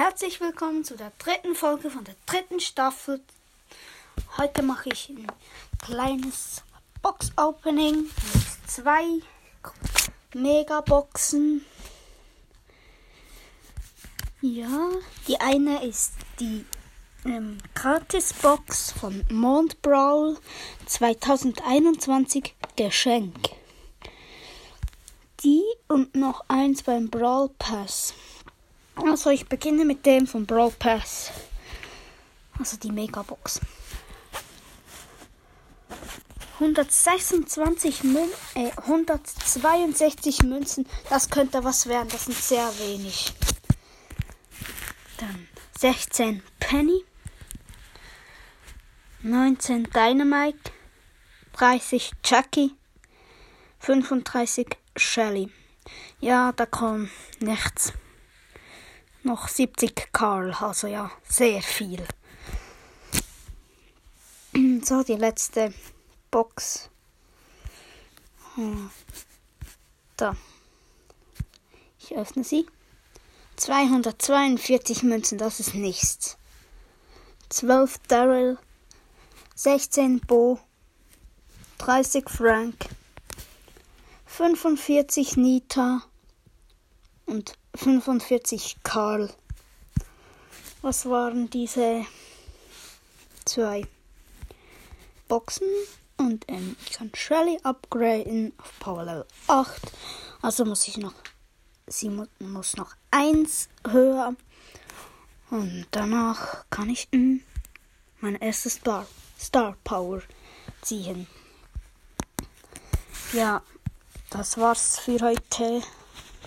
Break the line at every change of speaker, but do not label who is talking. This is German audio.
herzlich willkommen zu der dritten Folge von der dritten Staffel. Heute mache ich ein kleines Box-Opening mit zwei Megaboxen. Ja, die eine ist die ähm, Gratis-Box von Mont Brawl 2021 Geschenk. Die und noch eins beim Brawl Pass. Also ich beginne mit dem von Brawl Pass. Also die Megabox. 126 Mün äh, 162 Münzen, das könnte was werden, das sind sehr wenig. Dann 16 Penny, 19 Dynamite, 30 Jackie, 35 Shelly. Ja, da kommt nichts noch 70 Karl, also ja, sehr viel. So, die letzte Box. Hm. Da. Ich öffne sie. 242 Münzen, das ist nichts. 12 Daryl, 16 Bo, 30 Frank, 45 Nita und 45 Karl. Was waren diese zwei Boxen? Und ähm, ich kann Shelly upgraden auf Power Level 8. Also muss ich noch, sie mu muss noch eins höher. Und danach kann ich ähm, meine erste Star, Star Power ziehen. Ja, das war's für heute.